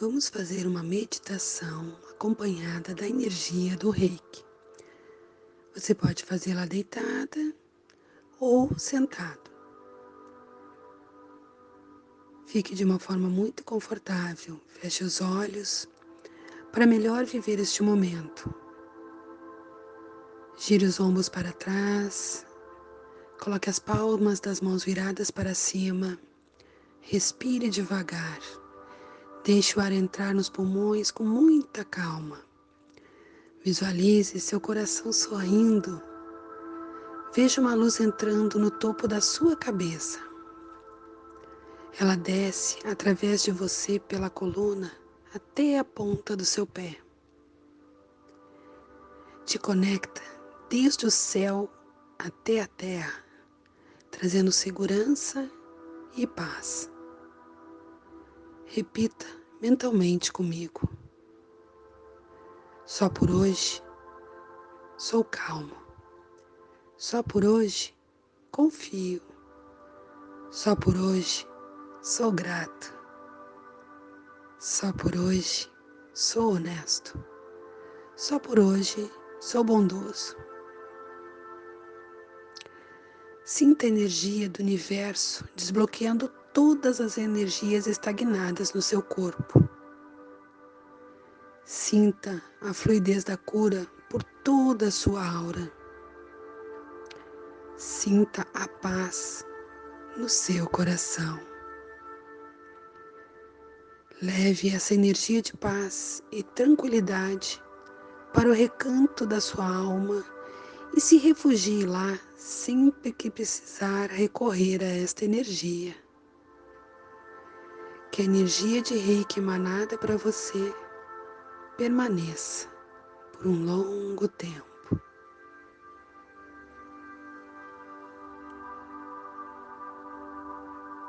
Vamos fazer uma meditação acompanhada da energia do reiki. Você pode fazê-la deitada ou sentado. Fique de uma forma muito confortável, feche os olhos para melhor viver este momento. Gire os ombros para trás, coloque as palmas das mãos viradas para cima, respire devagar. Deixe o ar entrar nos pulmões com muita calma. Visualize seu coração sorrindo. Veja uma luz entrando no topo da sua cabeça. Ela desce através de você pela coluna até a ponta do seu pé. Te conecta desde o céu até a terra, trazendo segurança e paz. Repita mentalmente comigo. Só por hoje sou calmo. Só por hoje confio. Só por hoje sou grato. Só por hoje sou honesto. Só por hoje sou bondoso. Sinta a energia do universo desbloqueando todas as energias estagnadas no seu corpo. Sinta a fluidez da cura por toda a sua aura. Sinta a paz no seu coração. Leve essa energia de paz e tranquilidade para o recanto da sua alma e se refugie lá sempre que precisar recorrer a esta energia a energia de reiki emanada para você permaneça por um longo tempo.